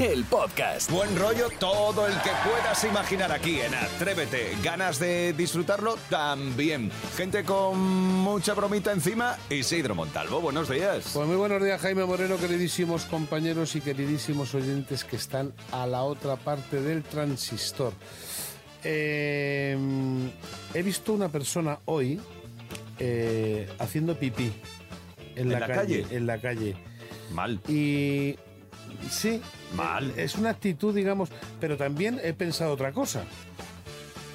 el podcast. Buen rollo todo el que puedas imaginar aquí en Atrévete. ¿Ganas de disfrutarlo? También. Gente con mucha bromita encima. Isidro Montalvo, buenos días. Pues muy buenos días, Jaime Moreno, queridísimos compañeros y queridísimos oyentes que están a la otra parte del transistor. Eh, he visto una persona hoy eh, haciendo pipí en, ¿En la, la calle, calle? En la calle. Mal. Y sí, Mal. es una actitud, digamos, pero también he pensado otra cosa.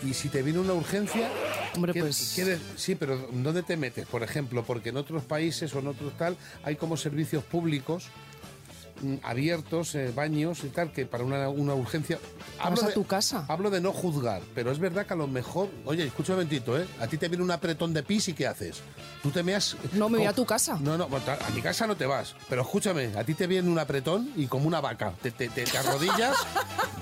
Y si te viene una urgencia, Hombre, ¿qué- pues- quieres- sí, pero ¿dónde te metes? Por ejemplo, porque en otros países o en otros tal hay como servicios públicos abiertos, eh, baños y tal, que para una, una urgencia... Vamos a de- tu casa. Hablo de no juzgar, pero es verdad que a lo mejor... Oye, escucha un momentito, ¿eh? A ti te viene un apretón de pis y ¿qué haces? Tú te meas... No, me voy a tu casa. No, no, bueno, a mi casa no te vas. Pero escúchame, a ti te viene un apretón y como una vaca. Te, te, te- te arrodillas...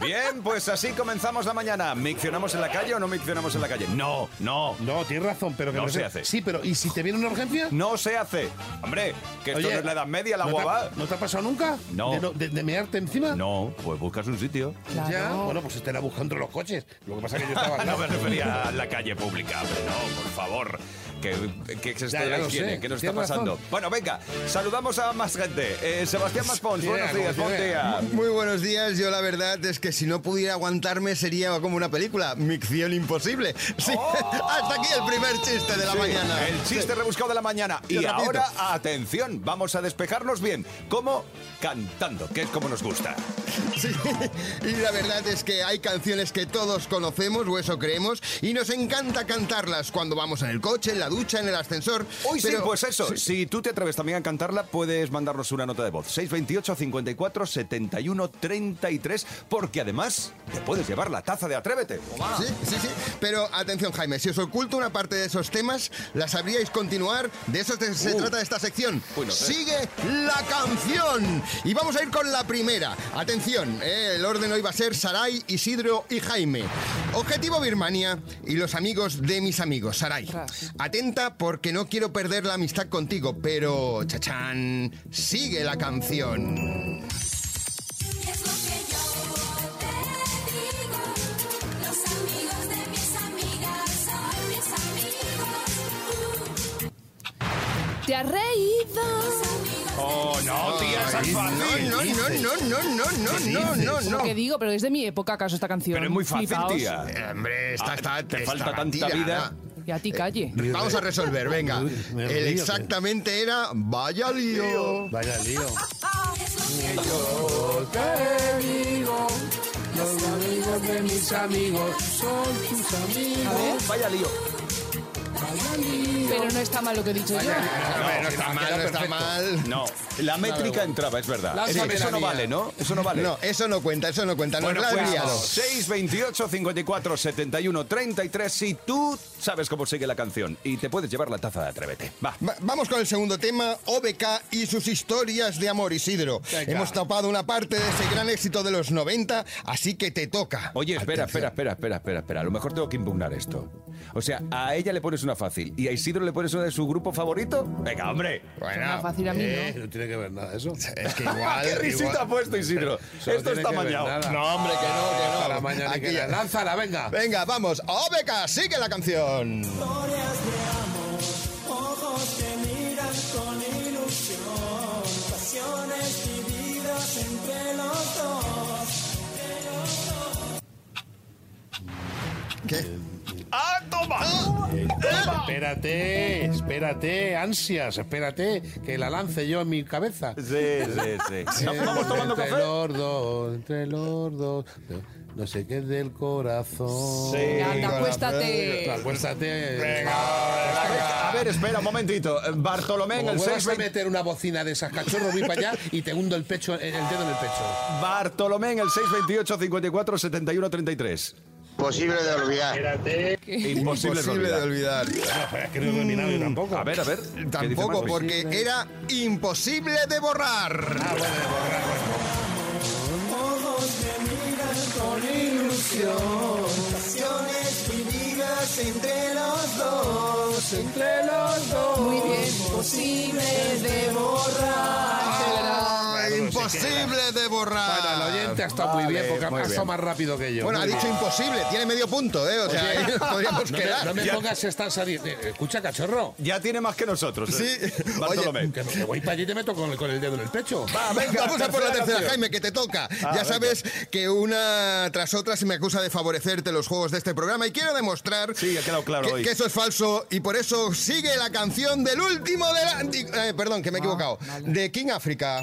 Bien, pues así comenzamos la mañana. ¿Miccionamos en la calle o no miccionamos en la calle? No, no. No, tienes razón, pero que No se hace. Sí, pero ¿y si te viene una urgencia? No se hace. Hombre, que esto Oye, no es la edad media, la ¿no te ha- guava. ¿No te ha pasado nunca? No. ¿De, de, de mearte encima? No, pues buscas un sitio. Claro. Ya, bueno, pues estará buscando los coches. Lo que pasa es que yo estaba No me refería a la calle pública, hombre, no, por favor. ¿Qué, qué es esto Ya, de la higiene? sé, ¿Qué nos está pasando? razón. Bueno, venga, saludamos a más gente. Eh, Sebastián Maspons, Sí, buenos días, buen día. Muy buenos días, yo la verdad es que si no pudiera aguantarme sería como una película, Micción Imposible. Sí, hasta aquí el primer chiste de la Sí, mañana. El chiste rebuscado de la mañana. Qué Y rapidito. ahora, atención, vamos a despejarnos bien. ¿Cómo? Cantando, que es como nos gusta. Sí, y la verdad es que hay canciones que todos conocemos, o eso creemos, y nos encanta cantarlas cuando vamos en el coche, en la ducha, en el ascensor. Hoy sí, pues eso. Si tú te atreves también a cantarla, puedes mandarnos una nota de voz. 628 54 71 33, porque además te puedes llevar la taza de Atrévete. Sí, sí, sí. Pero atención, Jaime, si os oculto una parte de esos temas, ¿la sabríais continuar? De eso se Uh. trata esta sección. Uy, no sé. Sigue la canción. Y vamos a ir con la primera. Atención, eh, el orden hoy va a ser Sarai, Isidro y Jaime. Objetivo Birmania y los amigos de mis amigos. Sarai, Ostras. Atenta porque no quiero perder la amistad contigo, pero, chachán, sigue la canción. Te digo. Los amigos de mis amigas son mis amigos. Uh, ¿Te has reído? Oh, no, tía, esa es No, fácil. no, no, no, no, no, no, no, no, que digo, pero es de mi época acaso esta canción. Pero es muy fácil, Flipaos. tía. Eh, Hombre, esta Ah, está. te falta tanta vida. Y a ti calle. Vamos a resolver, venga. El río, exactamente era Vaya lío. Vaya lío. yo te digo, los amigos de mis amigos son tus amigos. A ver, Vaya lío. Pero no está mal lo que he dicho yo. No está mal, no está mal. No, la métrica entraba, es verdad. Eso no vale, ¿no? Eso no vale. No, eso no cuenta, eso no cuenta. Nos Bueno, pues liado. 628 54 71 33 si tú sabes cómo sigue la canción y te puedes llevar la taza de Atrévete. Va. Va- Vamos con el segundo tema, OBK y sus historias de amor, Isidro. Venga. Hemos tapado una parte de ese gran éxito de los 90, así que te toca. Oye, espera, Atención. espera, espera, espera, espera, espera. A lo mejor tengo que impugnar esto. O sea, a ella le pones una fácil y a Isidro le pones una de su grupo favorito. Venga, hombre. Bueno, Más fácil a mí, Eh, ¿no? no tiene que ver nada eso. es que igual. ¿Qué risita igual- ha puesto Isidro? Esto está mañado. No, hombre, que no, que no. Para mañana Aquí que Lánzala, venga. Venga, vamos, OBK, sigue la canción. Historias de amor, ojos que miran con ilusión, pasiones vividas entre los dos. ¿Qué? ¡Ah, toma! Eh, Espérate, espérate, ansias, espérate, que la lance yo en mi cabeza. Sí, sí, sí. ¿Vamos tomando entre café? los dos, entre los dos, no, no sé qué es del corazón. Sí. Anda, acuéstate. Acuéstate. A ver, espera un momentito. Bartolomé en el vuelvas a 620... meter una bocina de esas cachorros, voy para allá y te hundo el pecho, el dedo en el pecho. Bartolomé en el 628 54 71 33. Imposible de olvidar. Imposible, de olvidar. es que no he terminado yo tampoco. A ver, a ver. ¿qué dice Tampoco, porque era imposible de borrar. Ah, bueno, de borrar, bueno. Ojos que miran con ilusión. Pasiones vividas entre los dos. Entre los dos. Muy bien. Posible de borrar. Ah, imposible de borrar. Bueno, el oyente ha estado muy bien porque muy ha bien. más rápido que yo. Bueno, ha dicho bien. imposible, tiene medio punto, ¿eh? O sea, ahí podríamos No me, quedar. no me pongas esta saliendo. Escucha, cachorro. Ya tiene más que nosotros. Sí. ¿eh? Oye, Bartolomé. Que, que voy para allí y te meto con el, con el dedo en el pecho. Va, venga, Vamos a por la tercera. Jaime, que te toca. Ah, ya venga. sabes que una tras otra se me acusa de favorecerte los juegos de este programa y quiero demostrar Sí, ha quedado claro que, hoy. que eso es falso y por eso sigue la canción del último de la... eh, perdón, que me he equivocado. De King África.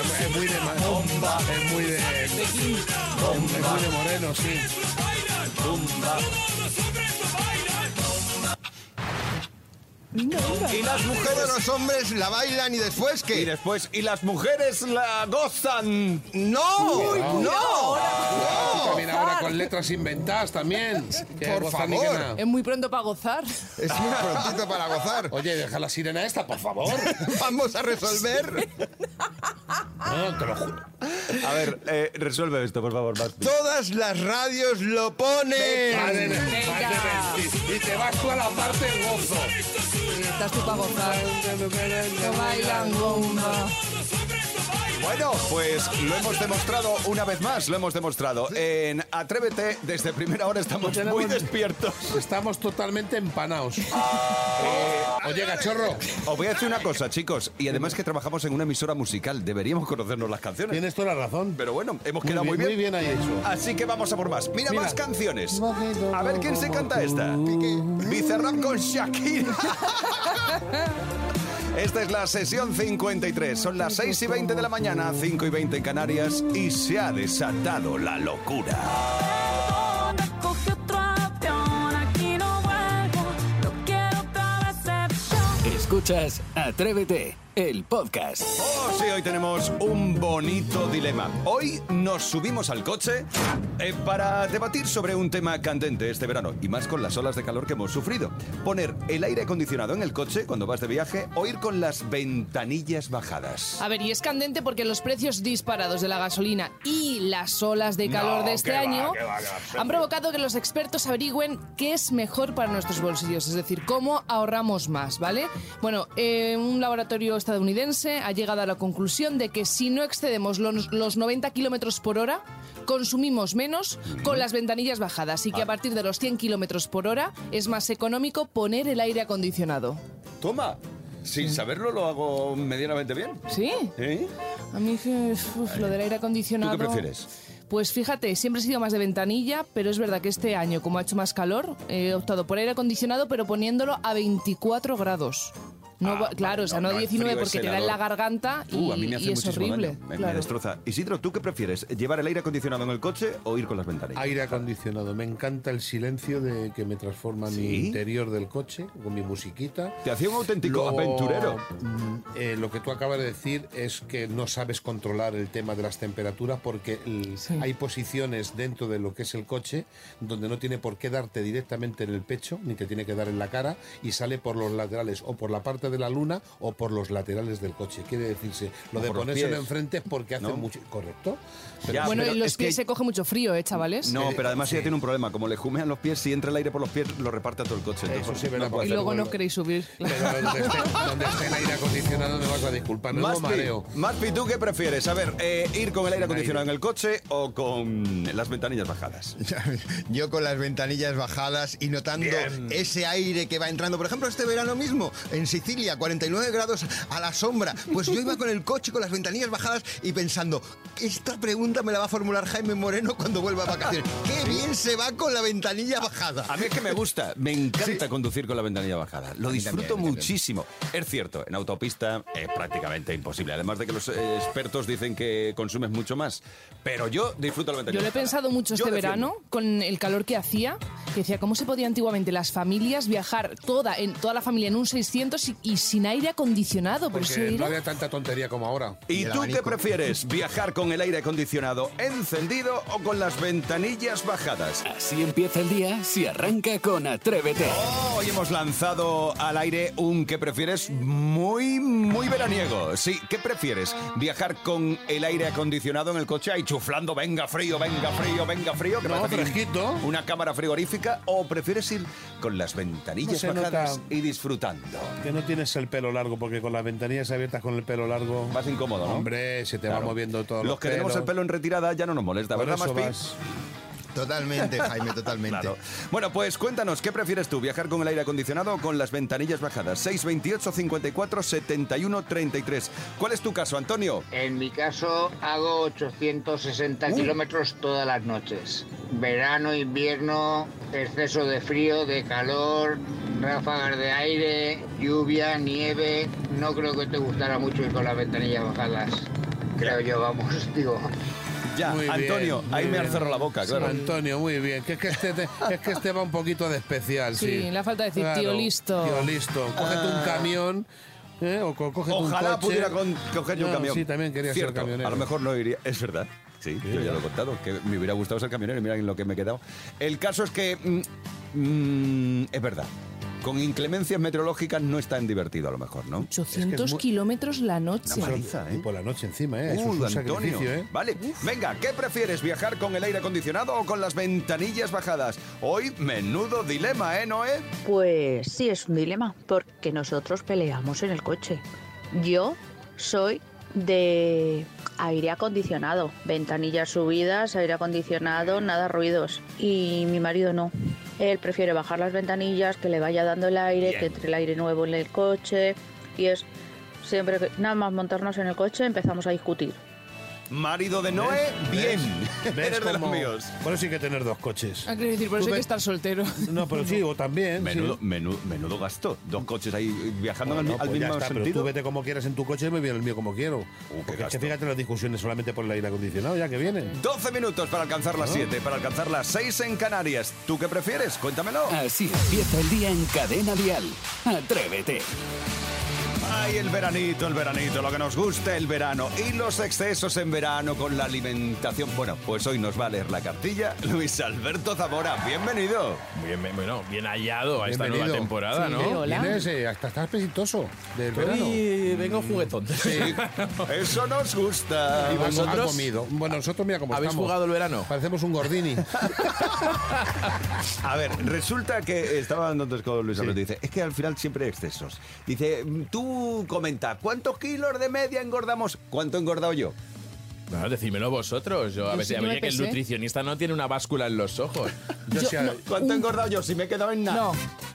Es, muy de. ma- Es muy de. Es muy de moreno, sí. Y las mujeres. los hombres la bailan y después Y que... después, y las mujeres la gozan. ¡No! ¡No! También ahora con letras inventadas también. Por favor. Es muy pronto para gozar. Es muy prontito para gozar. Oye, deja la sirena esta, por favor. Vamos a resolver No, te lo juro. A ver, eh, resuelve esto, por favor, Maspi. Todas las radios lo ponen. Mentir. Y te vas tú a la parte gozo. Estás tú para gozar. No bailan bomba. Bueno, pues lo hemos demostrado una vez más, lo hemos demostrado. En Atrévete, desde primera hora estamos muy despiertos. Estamos totalmente empanados. Oye, cachorro, Os voy a decir una cosa, chicos, y además que trabajamos en una emisora musical, deberíamos conocernos las canciones. tienes toda la razón. Pero bueno, hemos quedado muy bien, bien. muy bien ahí hecho. Así que vamos a por más. Mira, Mira. más canciones. A ver quién se canta esta. Bizarrap con Shakira. Esta es la sesión 53. Son las 6 y 20 de la mañana, 5 y 20 en Canarias, y se ha desatado la locura. Escuchas Atrévete, el podcast. Oh, sí, hoy tenemos un bonito dilema. Hoy nos subimos al coche eh, para debatir sobre un tema candente este verano, y más con las olas de calor que hemos sufrido. Poner el aire acondicionado en el coche cuando vas de viaje o ir con las ventanillas bajadas. A ver, y es candente porque los precios disparados de la gasolina y las olas de calor No, de este va, año que va, que va. han provocado que los expertos averigüen qué es mejor para nuestros bolsillos, es decir, cómo ahorramos más, ¿vale? Bueno, eh, un laboratorio estadounidense ha llegado a la conclusión de que si no excedemos los, los 90 kilómetros por hora, consumimos menos con las ventanillas bajadas y que a partir de los 100 kilómetros por hora es más económico poner el aire acondicionado. Toma, sin saberlo lo hago medianamente bien. ¿Sí? ¿Eh? A mí uf, lo del aire acondicionado. ¿Tú qué prefieres? Pues fíjate, siempre he sido más de ventanilla, pero es verdad que este año, como ha hecho más calor, he optado por aire acondicionado, pero poniéndolo a 24 grados. No, Ah, va- claro, vale, o sea, no, no, no, el 19 frío es porque te da en la garganta y, Uh, a mí me hace y es muchísimo horrible. daño. Me, destroza. Isidro, ¿tú qué prefieres? ¿Llevar el aire acondicionado en el coche o ir con las ventanillas? Aire acondicionado. Me encanta el silencio de que me transforma mi ¿Sí? interior del coche con mi musiquita. Te hacía un auténtico Luego, aventurero. mm, eh, lo que tú acabas de decir es que no sabes controlar el tema de las temperaturas porque el- hay posiciones dentro de lo que es el coche donde no tiene por qué darte directamente en el pecho ni te tiene que dar en la cara y sale por los laterales o por la parte de la luna o por los laterales del coche. Quiere decirse, lo O de ponérselo pies. enfrente es porque hace ¿No? mucho... ¿Correcto? Ya, Bueno, pero en los es que- pies se coge mucho frío, ¿eh, chavales? No, pero además sí. ella tiene un problema. Como le jumean los pies, si entra el aire por los pies, lo reparte a todo el coche. Eso Entonces, sí, no y luego no queréis subir. Pero donde esté, donde esté el aire acondicionado me vas a disculpar, no Maspi, mareo. Maspi, ¿tú qué prefieres? A ver, eh, ¿ir con el aire acondicionado en el coche o con las ventanillas bajadas? Yo con las ventanillas bajadas y notando Bien. ese aire que va entrando. Por ejemplo, este verano mismo, en Sicilia, 49 grados a la sombra. Pues yo iba con el coche con las ventanillas bajadas y pensando, esta pregunta me la va a formular Jaime Moreno cuando vuelva a vacaciones. ¡Qué bien se va con la ventanilla bajada! A mí es que me gusta, me encanta conducir con la ventanilla bajada. Lo disfruto también, muchísimo. Es cierto, en autopista es prácticamente imposible. Además de que los eh, expertos dicen que consumes mucho más. Pero yo disfruto la ventanilla Yo lo he bajada. pensado mucho Yo este defiendo. verano con el calor que hacía, que decía cómo se podía antiguamente las familias viajar toda en toda la familia en un 600 y, y sin aire acondicionado. Por Porque no era- había tanta tontería como ahora. ¿Y tú qué abanico. prefieres? ¿Viajar con el aire acondicionado encendido o con las ventanillas bajadas? Así empieza el día si arranca con Atrévete. Hoy hemos lanzado al aire un ¿qué prefieres? Muy, muy veraniego. Sí, ¿qué prefieres? ¿Viajar con el aire acondicionado en el coche ahí chuflando, venga frío, venga frío, venga frío? Que No, fresquito. Una cámara frigorífica o prefieres ir con las ventanillas No bajadas nota. y disfrutando? Que no tienes el pelo largo, porque con las ventanillas abiertas con el pelo largo. Más incómodo, ¿no? Hombre, se te Claro. va moviendo todo. Los que tenemos el pelo en retirada ya no nos molesta, Por ¿verdad, vas- Totalmente, Jaime, totalmente. Claro. Bueno, pues cuéntanos, ¿qué prefieres tú? ¿Viajar con el aire acondicionado o con las ventanillas bajadas? 628 54 71 33. ¿Cuál es tu caso, Antonio? En mi caso hago 860 kilómetros todas las noches. Verano, invierno, exceso de frío, de calor, ráfagas de aire, lluvia, nieve. No creo que te gustara mucho ir con las ventanillas bajadas. Creo yo, vamos, digo. Ya, Muy bien, Antonio, muy ahí me has cerrado la boca, claro. Antonio, muy bien. Que es que este, te- es que este va un poquito de especial, sí. Sí, le ha falta decir, tío listo. Tío listo. Cógete un camión. ¿eh? O co- cógete un Ojalá coche. pudiera con- coger yo un camión. Sí, también quería Cierto, ser camionero. A lo mejor no iría. Es verdad. Sí, yo ya lo he contado, que me hubiera gustado ser camionero y mira en lo que me he quedado. El caso es que. mm, mm, es verdad. Con inclemencias meteorológicas no es tan divertido a lo mejor, ¿no? 800 muy- kilómetros la noche. ¿eh? Por la noche encima, ¿eh? Es un Antonio. sacrificio, ¿eh? Vale, venga, ¿qué prefieres? ¿Viajar con el aire acondicionado o con las ventanillas bajadas? Hoy, menudo dilema, ¿eh, Noé? Pues sí, es un dilema, porque nosotros peleamos en el coche. Yo soy de aire acondicionado, ventanillas subidas, aire acondicionado, nada ruidos. Y mi marido no. Él prefiere bajar las ventanillas, que le vaya dando el aire, que entre el aire nuevo en el coche. Y es siempre que nada más montarnos en el coche empezamos a discutir. Marido de Noé, bien. ¿Ves Eres de los cómo- míos. Por eso hay que tener dos coches. Ah, quiero decir, por eso hay que estar soltero. No, pero sí, o también. Menudo, sí. menudo, menudo gasto. Dos coches ahí viajando Bueno, al, al pues ya mismo está, pero sentido. tú vete como quieras en tu coche y me viene el mío como quiero. qué Porque es que gasto. fíjate las discusiones solamente por el aire acondicionado, ya que vienen. 12 minutos para alcanzar las 7, para alcanzar las 6 en Canarias. ¿Tú qué prefieres? Cuéntamelo. Así empieza el día en Cadena Dial. Atrévete. Ay, el veranito, el veranito, lo que nos gusta el verano y los excesos en verano con la alimentación. Bueno, pues hoy nos va a leer la cartilla Luis Alberto Zamora. Bienvenido. Bien, bien, bueno, bien hallado a esta Bienvenido. nueva temporada, Sí, ¿no? hola. Vienes, eh, hasta estás apetitoso del verano. Hoy vengo juguetón. Sí, eso nos gusta. Y vamos, vosotros? ha comido. Bueno, nosotros mira cómo ¿Habéis estamos. jugado el verano? Parecemos un gordini. A ver, resulta que estaba dando antes con Luis Alberto. Dice, es que al final siempre hay excesos. Dice, tú comenta, ¿cuántos kilos de media engordamos? ¿Cuánto he engordado yo? Bueno, decídmelo vosotros. Yo, a ver sí si que me que el nutricionista no tiene una báscula en los ojos. Yo, Yo- no. ¿Cuánto he engordado yo? Si me he quedado en nada. No,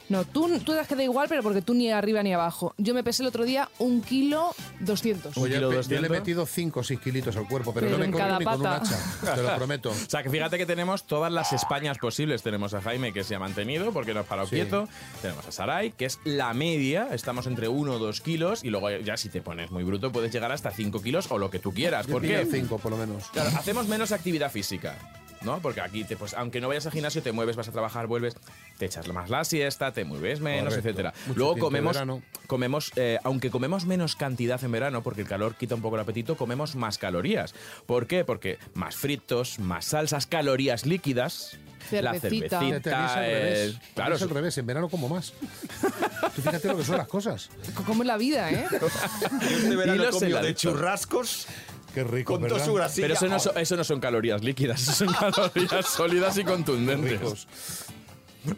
no, tú, tú te has quedado igual, pero porque tú ni arriba ni abajo. Yo me pesé el otro día un kilo 200. Oye, yo le he 200. metido 5 o 6 kilitos al cuerpo, pero, Pero no me cada ni con un pata. hacha. Te lo prometo. O sea, que fíjate que tenemos todas las Españas posibles. Tenemos a Jaime, que se ha mantenido porque no ha parado Sí. quieto. Tenemos a Sarai, que es la media. Estamos entre 1 o 2 kilos. Y luego ya si te pones muy bruto puedes llegar hasta 5 kilos o lo que tú quieras. ¿Por qué? 5 por lo menos. Claro, hacemos menos actividad física. ¿No? Porque aquí, te, pues, aunque no vayas al gimnasio, te mueves, vas a trabajar, vuelves, te echas más la siesta, te mueves menos, Correcto. etcétera. Mucho Luego comemos, comemos eh, aunque comemos menos cantidad en verano, porque el calor quita un poco el apetito, comemos más calorías. ¿Por qué? Porque más fritos, más salsas, calorías líquidas. La Cervecita. Fíjate, a mí es cervecita, eh, claro, es al revés. En verano como más. Tú fíjate lo que son las cosas. ¿Cómo es la vida, eh? Yo este verano de churrascos Qué rico, con toda ¿verdad? su. Pero eso no, son, eso no son calorías líquidas, eso son calorías sólidas y contundentes. Ricos.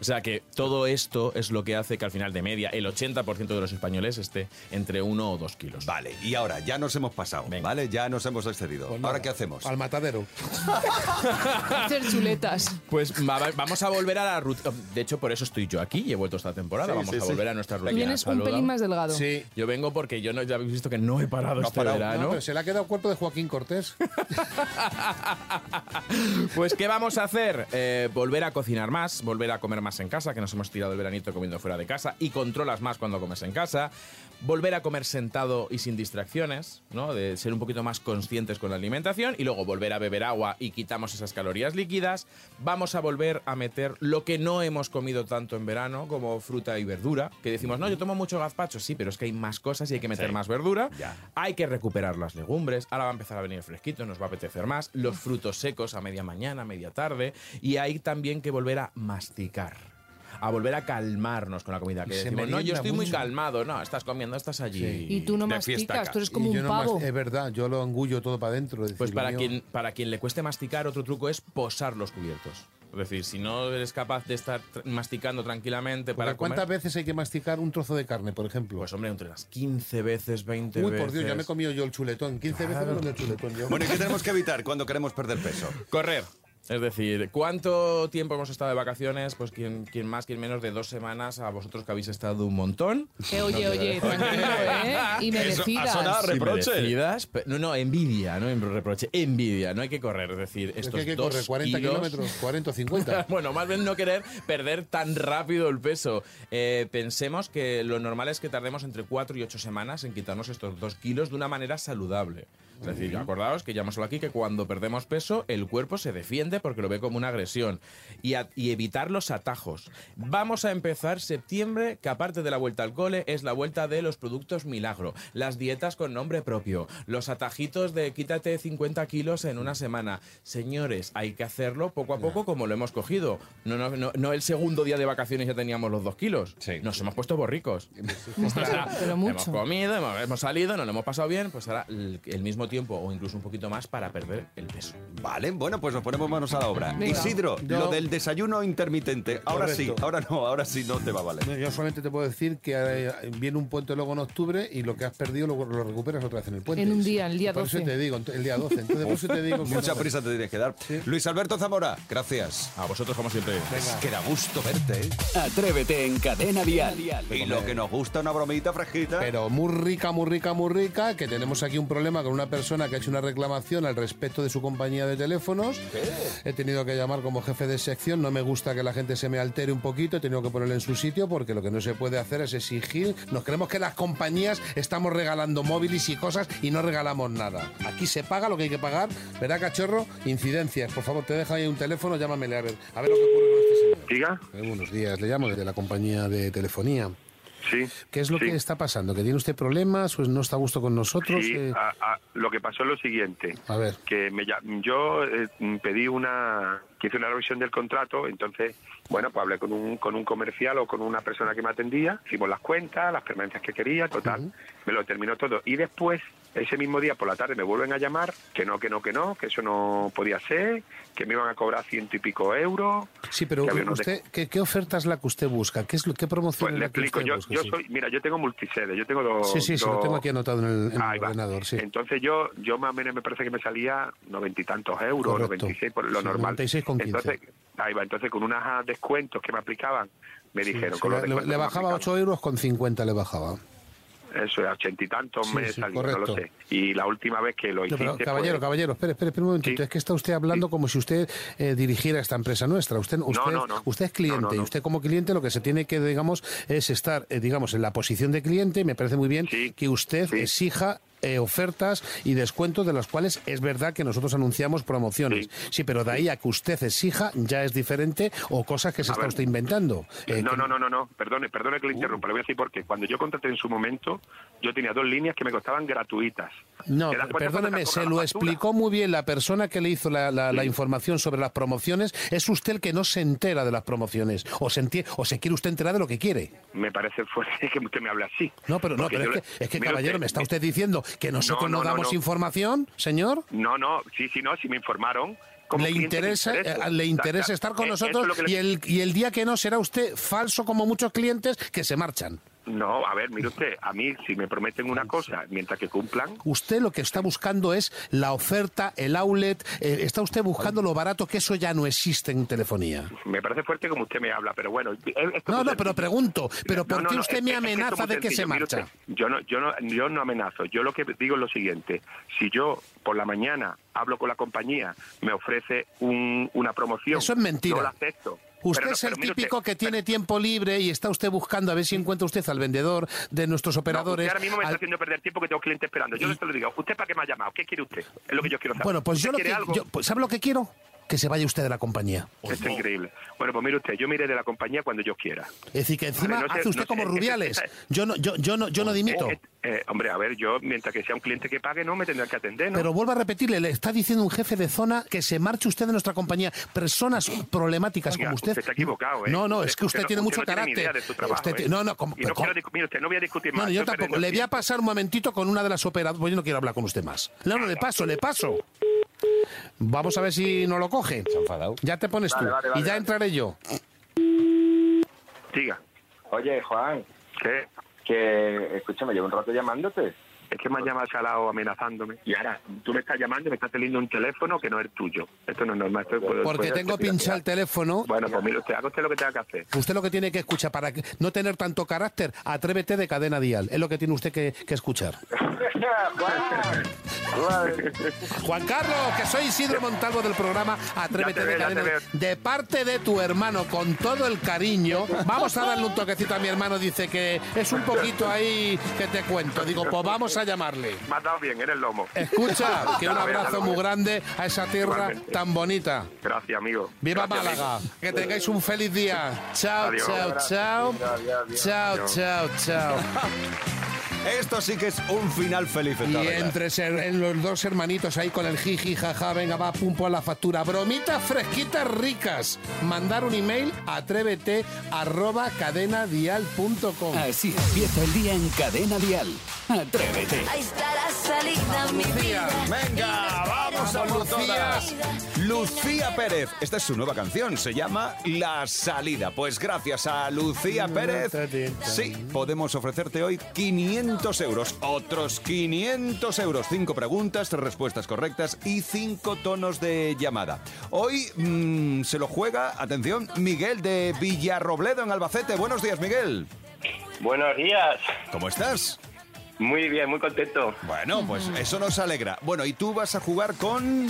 O sea que todo esto es lo que hace que al final de media el 80% de los españoles esté entre 1 o 2 kilos. Vale, y ahora ya nos hemos pasado, Venga. ¿vale? Ya nos hemos excedido. Pues ¿Ahora qué hacemos? Al matadero. Hacer chuletas. Pues va- vamos a volver a la rutina. De hecho, por eso estoy yo aquí y he vuelto esta temporada. Sí, vamos sí, a sí. volver a nuestra rutina. vienes un pelín más delgado. Sí. Yo vengo porque yo no, ya habéis visto que no he parado No este parado. verano. No, pero se le ha quedado el cuerpo de Joaquín Cortés. Pues, ¿qué vamos a hacer? Eh, volver a cocinar más, volver a comer más en casa, que nos hemos tirado el veranito comiendo fuera de casa y controlas más cuando comes en casa. Volver a comer sentado y sin distracciones, ¿no? De ser un poquito más conscientes con la alimentación y luego volver a beber agua y quitamos esas calorías líquidas. Vamos a volver a meter lo que no hemos comido tanto en verano, como fruta y verdura, que decimos, no, yo tomo mucho gazpacho, sí, pero es que hay más cosas y hay que meter Sí. más verdura. Ya. Hay que recuperar las legumbres, ahora va a empezar a venir fresquito, nos va a apetecer más, los frutos secos a media mañana, a media tarde, y hay también que volver a masticar. A volver a calmarnos con la comida. Que decimos, no, yo estoy muy mucho". calmado. No, estás comiendo, estás allí. Sí. Y tú no masticas, tú eres como Y yo un no pavo. es verdad, yo lo engullo todo para adentro. es Pues para quien, para quien le cueste masticar, otro truco es posar los cubiertos. Es decir, si no eres capaz de estar masticando tranquilamente Porque para comer, ¿Cuántas veces hay que masticar un trozo de carne, por ejemplo? pues hombre, entre las 15 veces, 20 Uy, veces. por Dios, ya me he comido yo el chuletón. 15 veces me he comido el chuletón yo. Bueno, ¿y qué tenemos que evitar cuando queremos perder peso? Correr. Es decir, ¿cuánto tiempo hemos estado de vacaciones? Pues quien, quien más, quien menos de dos semanas, a vosotros que habéis estado un montón. Eh, oye, oye, tranquilo, ¿eh? Y merecidas. reproche. merecidas, no, no, envidia, no reproche, envidia, no hay que correr. Es decir, Es estos que hay que dos correr 40 kilos- kilómetros, 40 o 50. bueno, más bien no querer perder tan rápido el peso. Eh, pensemos que lo normal es que tardemos entre 4 y 8 semanas en quitarnos estos 2 kilos de una manera saludable. Es decir, acordaos que ya hemos hablado aquí que cuando perdemos peso, el cuerpo se defiende porque lo ve como una agresión. Y, a- y evitar los atajos. Vamos a empezar septiembre, que aparte de la vuelta al cole, es la vuelta de los productos milagro. Las dietas con nombre propio. Los atajitos de quítate 50 kilos en una semana. Señores, hay que hacerlo poco a poco como lo hemos cogido. No, no, no, no el segundo día de vacaciones ya teníamos los dos kilos. Sí. Nos hemos puesto borricos. O sea, Pero mucho. Hemos comido, hemos, hemos salido, nos lo hemos pasado bien, pues ahora el, el mismo tiempo o incluso un poquito más para perder el peso. Vale, bueno, pues nos ponemos manos a la obra. Venga. Isidro, Yo- lo del desayuno intermitente. Ahora sí, ahora no, ahora sí no te va a valer. Yo solamente te puedo decir que eh, viene un puente luego en octubre y lo que has perdido lo, lo recuperas otra vez en el puente. En un día, el día Por 12. eso te digo, el día 12. Entonces, por eso te digo que Mucha no- prisa te tienes que dar. Luis Alberto Zamora, gracias. A vosotros como siempre. Es que da gusto verte, ¿eh? Atrévete en Cadena Dial. Y lo que nos gusta, una bromita fresquita. Pero muy rica, muy rica, muy rica, que tenemos aquí un problema con una persona que ha hecho una reclamación al respecto de su compañía de teléfonos. He tenido que llamar como jefe de sección, no me gusta que la gente se me altere un poquito, he tenido que ponerle en su sitio porque lo que no se puede hacer es exigir. Nos creemos que las compañías estamos regalando móviles y cosas y no regalamos nada. Aquí se paga lo que hay que pagar, ¿verdad, cachorro? Incidencias, por favor, te dejo ahí un teléfono, llámamele a ver, a ver lo que ocurre con este señor. Diga, Eh, buenos días, le llamo desde la compañía de telefonía. Sí. ¿Qué es lo sí. que está pasando? ¿Que tiene usted problemas o no está a gusto con nosotros? Sí, Eh, a- a- lo que pasó es lo siguiente, a ver. que me, yo eh, pedí una, que hice una revisión del contrato, entonces, bueno, pues hablé con un, con un comercial o con una persona que me atendía, hicimos las cuentas, las permanencias que quería, total, me lo terminó todo. Y después, ese mismo día por la tarde me vuelven a llamar, que no, que no, que no, que eso no podía ser, que me iban a cobrar ciento y pico euros. Sí, pero de- usted, ¿qué, qué oferta es la que usted busca? ¿Qué, es lo, qué promoción Pues es le que explico, usted yo, busca? yo Sí. soy, mira, yo tengo multisede, yo tengo dos... Sí, sí, sí, lo tengo aquí anotado en el, en el ordenador, sí. Entonces yo, yo más o menos me parece que me salía noventa y tantos euros, Correcto. 96 por lo Sí, normal. 96,15. Entonces, ahí va, entonces con unos descuentos que me aplicaban, me dijeron... con le, le bajaba aplicaban, 8 euros con 50 le bajaba. Eso es, ochenta y tantos Sí, me sí, no lo sé. Y la última vez que lo No, hiciste... pero, caballero, pues, caballero, espere, espere, espere un momentito. Sí. Es que está usted hablando como si usted eh, dirigiera esta empresa nuestra. Usted, usted, no, no. usted es cliente No, no, y no. usted como cliente lo que se tiene que, digamos, es estar, eh, digamos, en la posición de cliente. y Me parece muy bien que usted exija eh, ofertas y descuentos de las cuales es verdad que nosotros anunciamos promociones. Sí, Sí. pero de ahí a que usted exija ya es diferente o cosas que se A está ver. usted inventando. Eh, no, que- no, no, no, no, perdone, perdone que le interrumpa, le voy a decir por qué. Cuando yo contraté en su momento, yo tenía dos líneas que me costaban gratuitas. No, ¿Te das cuenta perdóneme, se lo explicó muy bien la persona que le hizo la, la- la información sobre las promociones. Es usted el que no se entera de las promociones. O se, enti- o se quiere usted enterar de lo que quiere. Me parece fuerte que usted me hable así. No, pero no, Porque pero es que, es que caballero, usted, me está usted diciendo que nosotros no, no, no, damos no. información, señor. No, no, sí, sí, no, si me informaron. como Le interesa, interesa. eh, le interesa estar con eh, es nosotros y, el, y el día que no será usted falso como muchos clientes que se marchan. No, a ver, mire usted, a mí si me prometen una cosa mientras que cumplan, Usted lo que está buscando es la oferta, el outlet, eh, está usted buscando lo barato, que eso ya no existe en telefonía. me parece fuerte como usted me habla, pero bueno. es- es No, no, pero pregunto, ¿pero No, por qué no, usted es- me es amenaza de que se sencillo. Marcha? usted, yo no, yo no, yo no amenazo. Yo lo que digo es lo siguiente: si yo por la mañana hablo con la compañía, me ofrece un- una promoción, Eso es mentira. No la acepto. Usted no, es el típico usted, que tiene tiempo libre y está usted buscando a ver si encuentra usted al vendedor de nuestros No, operadores. usted ahora mismo me está al- haciendo perder tiempo que tengo cliente esperando. Yo se lo digo. ¿Usted para qué me ha llamado? ¿Qué quiere usted? Es lo que yo quiero saber. Bueno, pues yo ¿Usted lo que... algo? yo- pues, ¿Sabe lo que quiero? Que se vaya usted de la compañía. Es increíble. Bueno, pues mire usted, yo me iré de la compañía cuando yo quiera. Es decir, que encima Vale, no sé- hace usted no sé, como es que- Rubiales. esa- Yo no, yo, yo no, yo no dimito. Eh, eh, eh, hombre, a ver, yo, mientras que sea un cliente que pague, no me tendrá que atender, ¿no? Pero vuelvo a repetirle, le está diciendo un jefe de zona que se marche usted de nuestra compañía. Personas problemáticas Oiga, como usted. está equivocado, ¿eh? No, no, es que usted, no- tiene mucho carácter. Usted ¿eh? No, no, como- Y no, quiero, mire usted, no voy a discutir más. no, yo tampoco. Le voy a pasar un momentito con una de las operadoras. Pues yo no quiero hablar con usted más. No, no, le paso, le paso. Vamos a ver si no lo coge. Se ha enfadado. Ya te pones Vale, tú. vale, vale, y ya vale. entraré yo. Diga, Oye, Juan, ¿qué? que escúchame, llevo un rato llamándote. Es que me has llamado salado amenazándome. Y ahora, tú me estás llamando y me estás teniendo un teléfono que no es tuyo. Esto no es normal. Esto puede- Porque puede- tengo pinchado el teléfono. Bueno, pues mire usted, haga usted lo que tenga que hacer. Usted lo que tiene que escuchar para no tener tanto carácter, atrévete de cadena dial. Es lo que tiene usted que, que escuchar. Juan Carlos, que soy Isidro Montalvo del programa Atrévete de cadena. De parte de tu hermano, con todo el cariño, vamos a darle un toquecito a mi hermano. Dice que es un poquito ahí que te cuento. Digo, pues vamos a llamarle. Me has dado bien, eres lomo. Escucha, que un abrazo muy grande a esa tierra Igualmente. tan bonita. Gracias, amigo. ¡Viva Gracias, Málaga! amigo. Que tengáis un feliz día. Chao, Adiós. chao, chao. Chao, chao, chao. Esto sí que es un final feliz. Y entre ser- en los dos hermanitos ahí con el jiji, jaja, venga, va, pum, pum, la factura. Bromitas fresquitas ricas. Mandar un email a atrévete arroba cadenadial.com. Así empieza el día en Cadena Dial. Atrévete. Ahí está la salida, mi vida. Venga, vamos a por todas. Lucía Pérez. Esta es su nueva canción. Se llama La Salida. Pues gracias a Lucía Pérez, sí, podemos ofrecerte hoy 500 euros. Otros 500 euros. Cinco preguntas, tres respuestas correctas y cinco tonos de llamada. Hoy mm, se lo juega, atención, Miguel de Villarrobledo en Albacete. Buenos días, Miguel. Buenos días. ¿Cómo estás? Muy bien, muy contento. Bueno, pues eso nos alegra. Bueno, y tú vas a jugar con...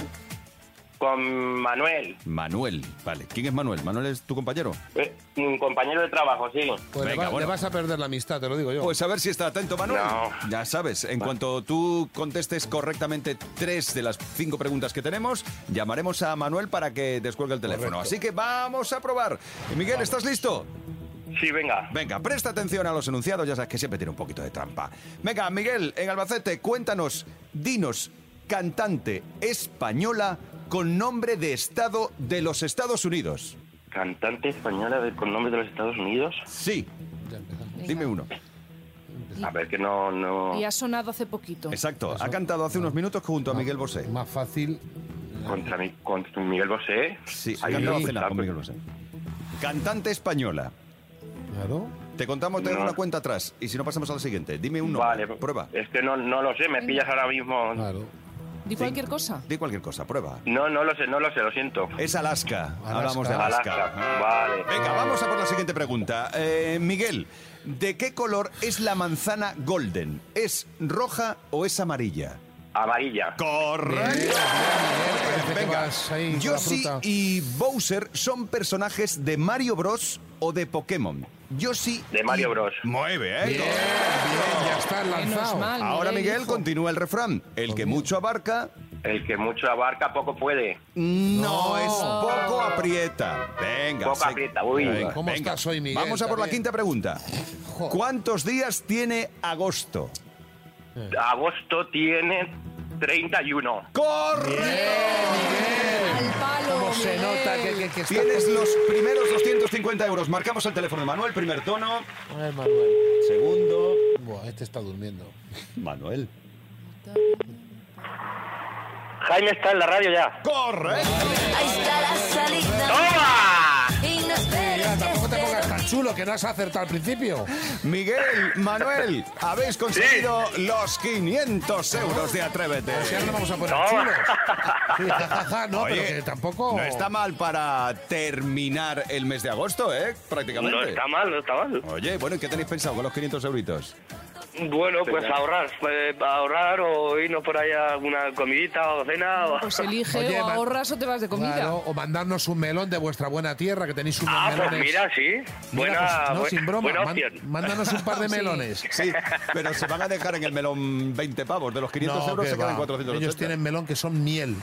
Con Manuel, Manuel. Vale, ¿quién es Manuel? ¿Manuel es tu compañero? eh, un compañero de trabajo, sí. Pues le, Venga, le bueno. vas a perder la amistad, te lo digo yo. Pues a ver si está atento, Manuel. No. Ya sabes, en cuanto tú contestes correctamente tres de las cinco preguntas que tenemos, llamaremos a Manuel para que descuelgue el teléfono. Así que vamos a probar. Miguel, ¿estás listo? Sí, venga. Venga, presta atención a los enunciados, ya sabes que siempre tiene un poquito de trampa. Venga, Miguel, en Albacete, cuéntanos, dinos, cantante española con nombre de Estado de los Estados Unidos. Cantante española de- con nombre de los Estados Unidos. Sí, dime uno. A ver, que no... no... Y ha sonado hace poquito. Exacto, ha cantado hace unos minutos junto a Miguel Bosé. Más fácil. Contra, mi, contra Miguel Bosé. Sí, ha Ahí cantado hace nada con pues, Miguel Bosé. Cantante española. Claro. Te contamos de No. una cuenta atrás y si no pasamos a la siguiente. Dime un nombre. Vale, Prueba. Es que no, no lo sé, me pillas ahora mismo. Claro. Di cualquier cosa. Di cualquier cosa, prueba. No, no lo sé, no lo sé, lo siento. Es Alaska. Alaska. Hablamos de Alaska. Alaska, vale. Venga, vamos a por la siguiente pregunta. Eh, Miguel, ¿de qué color es la manzana golden? ¿Es roja o es amarilla? Amarilla. Correcto. Venga, Yoshi y Bowser son personajes de Mario Bros o de Pokémon. Yoshi De Mario y- Bros. Mueve, ¿eh? Bien, lanzado. mal, Ahora Miguel hijo. continúa el refrán. El que mucho abarca El que mucho abarca, poco puede. no, es poco aprieta. Venga. Poco se- aprieta, uy. Venga, ¿Cómo venga. estás hoy, Miguel? Vamos a por la quinta pregunta. ¿Cuántos días tiene agosto? Agosto tiene 31. ¡Correcto! Al palo. ¿Cómo se Miguel. nota que, que, que está... Tienes los primeros 250 euros. Marcamos el teléfono de Manuel, primer tono. Manuel. Segundo. Buah, este está durmiendo. Manuel. Jaime está en la radio ya. ¡Correcto! Ahí está la salida. ¡Toma! Chulo que no has acertado al principio. Miguel, Manuel, habéis conseguido los 500 euros de Atrévete. Si ahora nos vamos a poner No. chulos. Sí, ja, ja, ja, no, Oye, pero que tampoco... No está mal para terminar el mes de agosto, ¿eh? Prácticamente. No está mal, no está mal. Oye, bueno, ¿y qué tenéis pensado con los 500 euritos? Bueno, pues ahorrar, eh, ahorrar o irnos por ahí a alguna comidita o cena. O... Pues elige Oye, o ahorras o te vas de comida. Claro, o mandarnos un melón de vuestra buena tierra, que tenéis unos Ah, melones. pues mira, sí. Mira, Buena, pues, no, buen- sin broma. buena opción. mándanos un par de melones. Sí, pero se van a dejar en el melón 20 pavos. De los 500 No, euros se quedan va. 480. Ellos tienen melón que son miel.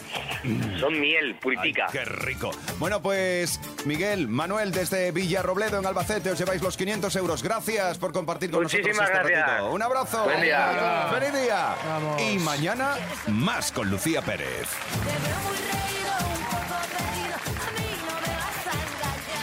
Son miel, Ay, puritica. qué rico. Bueno, pues Miguel, Manuel, desde Villarrobledo, en Albacete, os lleváis los 500 euros. Gracias por compartir con Muchísimas nosotros este gracias. ratito. Abrazo. Buen día. ¡Feliz día! Vamos. Y mañana, más con Lucía Pérez.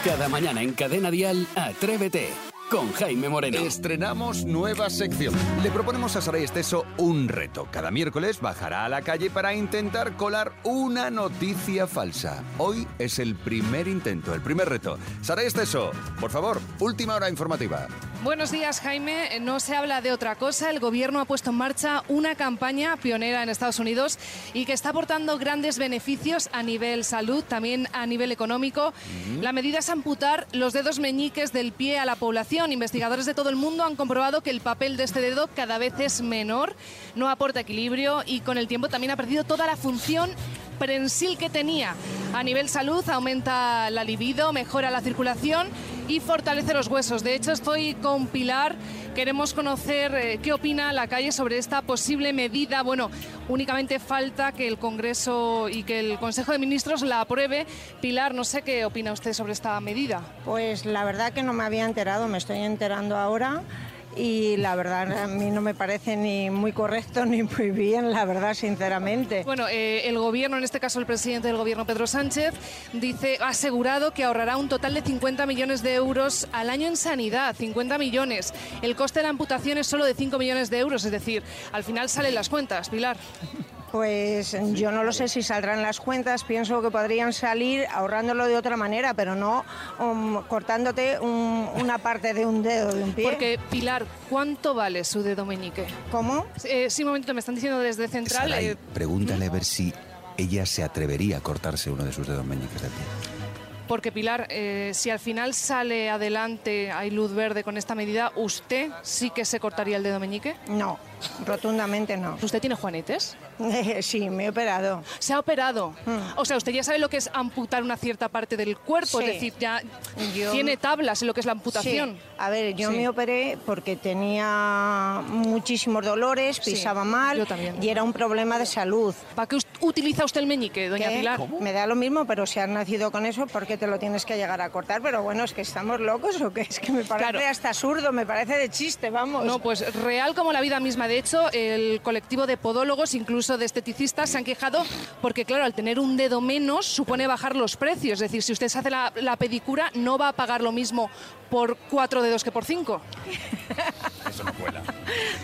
Cada mañana en Cadena Dial, Atrévete con Jaime Moreno. Estrenamos nueva sección. Le proponemos a Saray Esteso un reto. Cada miércoles bajará a la calle para intentar colar una noticia falsa. Hoy es el primer intento, el primer reto. Saray Esteso, por favor, última hora informativa. Buenos días, Jaime. No se habla de otra cosa. El gobierno ha puesto en marcha una campaña pionera en Estados Unidos y que está aportando grandes beneficios a nivel salud, también a nivel económico. La medida es amputar los dedos meñiques del pie a la población. Investigadores de todo el mundo han comprobado que el papel de este dedo cada vez es menor, no aporta equilibrio y con el tiempo también ha perdido toda la función prensil que tenía. A nivel salud aumenta la libido, mejora la circulación y fortalece los huesos. De hecho, estoy con Pilar. Queremos conocer eh, qué opina la calle sobre esta posible medida. Bueno, únicamente falta que el Congreso y que el Consejo de Ministros la apruebe. Pilar, no sé qué opina usted sobre esta medida. Pues la verdad que no me había enterado, me estoy enterando ahora y la verdad a mí no me parece ni muy correcto ni muy bien, la verdad, sinceramente. Bueno, eh, el gobierno, en este caso el presidente del gobierno Pedro Sánchez, dice, ha asegurado que ahorrará un total de 50 millones de euros al año en sanidad, 50 millones. El coste de la amputación es solo de 5 millones de euros, es decir, al final salen las cuentas, Pilar. Pues yo no lo sé si saldrán las cuentas, pienso que podrían salir ahorrándolo de otra manera, pero no um, cortándote un- una parte de un dedo de un pie. Porque, Pilar, ¿cuánto vale su dedo meñique? ¿Cómo? Eh, sí, un momento, me están diciendo desde Central... Saray, eh, pregúntale a ver si ella se atrevería a cortarse uno de sus dedos meñiques del pie. Porque Pilar, eh, si al final sale adelante, hay luz verde con esta medida, ¿usted sí que se cortaría el dedo meñique? No, rotundamente no. ¿Usted tiene juanetes? sí, me he operado. Se ha operado. O sea, usted ya sabe lo que es amputar una cierta parte del cuerpo, Sí. es decir, ya Yo- tiene tablas en lo que es la amputación. Sí. A ver, yo Sí. me operé porque tenía muchísimos dolores, pisaba mal yo también. y era un problema de salud. ¿Para qué utiliza usted el meñique, doña ¿Qué? Pilar? Me da lo mismo, pero si has nacido con eso, ¿por qué te lo tienes que llegar a cortar? Pero bueno, es que estamos locos o qué? Es que me parece Claro. hasta absurdo, me parece de chiste, vamos. No, pues real como la vida misma. De hecho, el colectivo de podólogos, incluso de esteticistas, se han quejado porque, claro, al tener un dedo menos supone bajar los precios. Es decir, si usted se hace la, la pedicura, no va a pagar lo mismo por cuatro dedos que por cinco. Eso no cuela.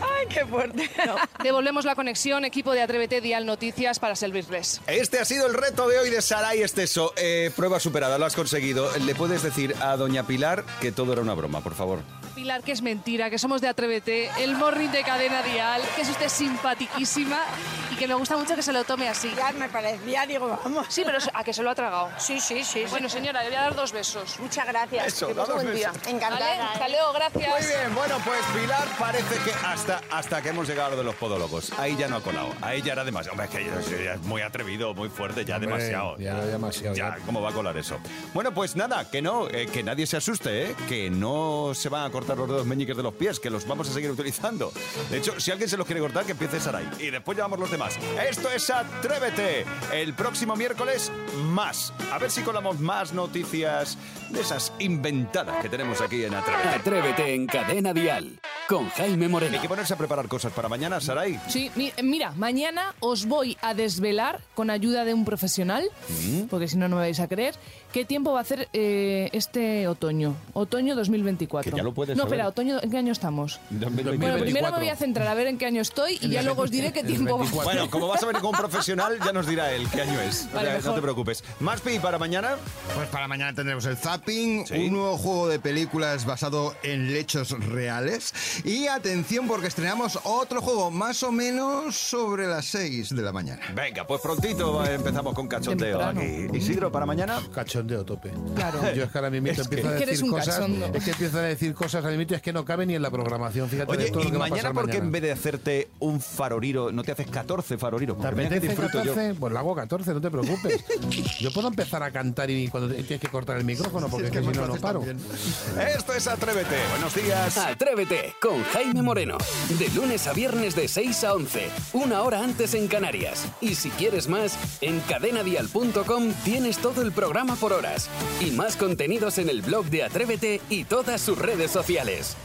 Ay, qué fuerte. No. Devolvemos la conexión, equipo de Atrévete Dial Noticias para servirles. Este ha sido el reto de hoy de Saray Esteso. Eh, prueba superada, lo has conseguido. ¿Le puedes decir a doña Pilar que todo era una broma, por favor? Pilar, que es mentira, que somos de Atrévete, el morning de cadena dial, que es usted simpaticísima y que me gusta mucho que se lo tome así. Ya me parecía, digo, vamos. Sí, pero a que se lo ha tragado. Sí, sí, sí. Bueno, señora, le voy a dar dos besos. Muchas gracias. Eso, Que da buen día. Encantada. Vale, hasta luego, gracias. Muy bien, bueno, pues Pilar parece que hasta, hasta que hemos llegado a lo de los podólogos. Ahí ya no ha colado. Ahí ya era demasiado. Hombre, es que ya- ya es muy atrevido, muy fuerte, ya Hombre, demasiado. ya demasiado, Ya, ya. ¿cómo va a colar eso? Bueno, pues nada, que no, eh, que nadie se asuste, ¿eh? Que no se van a cortar los dedos meñiques de los pies, que los vamos a seguir utilizando. De hecho, si alguien se los quiere cortar, que empiece Saray. Y después llevamos los demás. Esto es Atrévete. El próximo miércoles, más. A ver si colamos más noticias de esas inventadas que tenemos aquí en Atrévete. Atrévete en Cadena Dial con Jaime Moreno. Hay que ponerse a preparar cosas para mañana, Saray. Sí, mi- mira, mañana os voy a desvelar con ayuda de un profesional, Mm. porque si no, no me vais a creer, qué tiempo va a hacer eh, este otoño, otoño 2024. Que ya lo puedes No, saber. espera, otoño, ¿en qué año estamos? Bueno, primero me voy a centrar a ver en qué año estoy y ya luego os diré qué tiempo va a hacer. Bueno, como vas a venir con un profesional, ya nos dirá él qué año es. O Vale, sea, no mejor. te preocupes. Más pi para mañana. Pues para mañana tendremos el Zapping, Sí. un nuevo juego de películas basado en hechos reales Y atención porque estrenamos otro juego más o menos sobre las 6 de la mañana. Venga, pues prontito eh, empezamos con cachondeo Temprano. aquí. Isidro, para mañana. Cachondeo tope. Claro. Yo es que ahora mismo Es que- empiezo a Es decir un cosas. cachondo. Es que empiezo a decir cosas al mismo es que no cabe ni en la programación. Fíjate Oye, de todo y lo que mañana, ¿por qué en vez de hacerte un faroriro, no te haces 14 faroriros? ¿Te que apetece disfruto yo. 14? Pues lo hago 14, no te preocupes. Yo puedo empezar a cantar y cuando te- tienes que cortar el micrófono porque es que si no, no paro. Esto es Atrévete. Buenos días. Atrévete con Jaime Moreno. De lunes a viernes de 6 a 11, una hora antes en Canarias. Y si quieres más, en cadenadial.com tienes todo el programa horas. Y más contenidos en el blog de Atrévete y todas sus redes sociales.